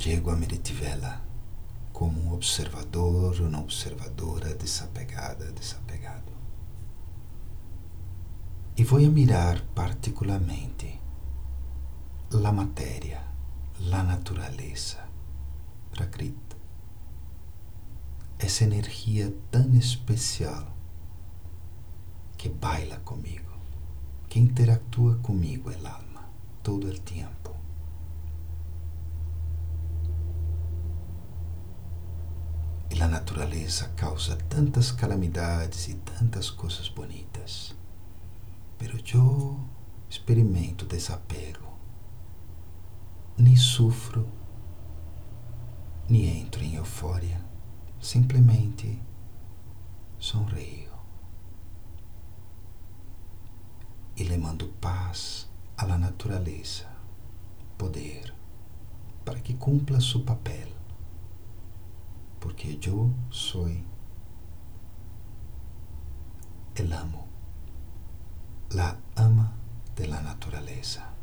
chego a Meritivela como um observador, uma observadora desapegada, desapegado. E vou mirar particularmente a matéria, a natureza, Prakriti. Essa energia tão especial que baila comigo, que interactúa comigo, el alma, todo o tempo. A natureza causa tantas calamidades e tantas coisas bonitas. Pero eu experimento desapego. Nem sufro, nem entro em euforia. Simplesmente sonrio. E le mando paz à natureza, poder, para que cumpla seu papel. Porque eu sou el amo, la ama de la naturaleza.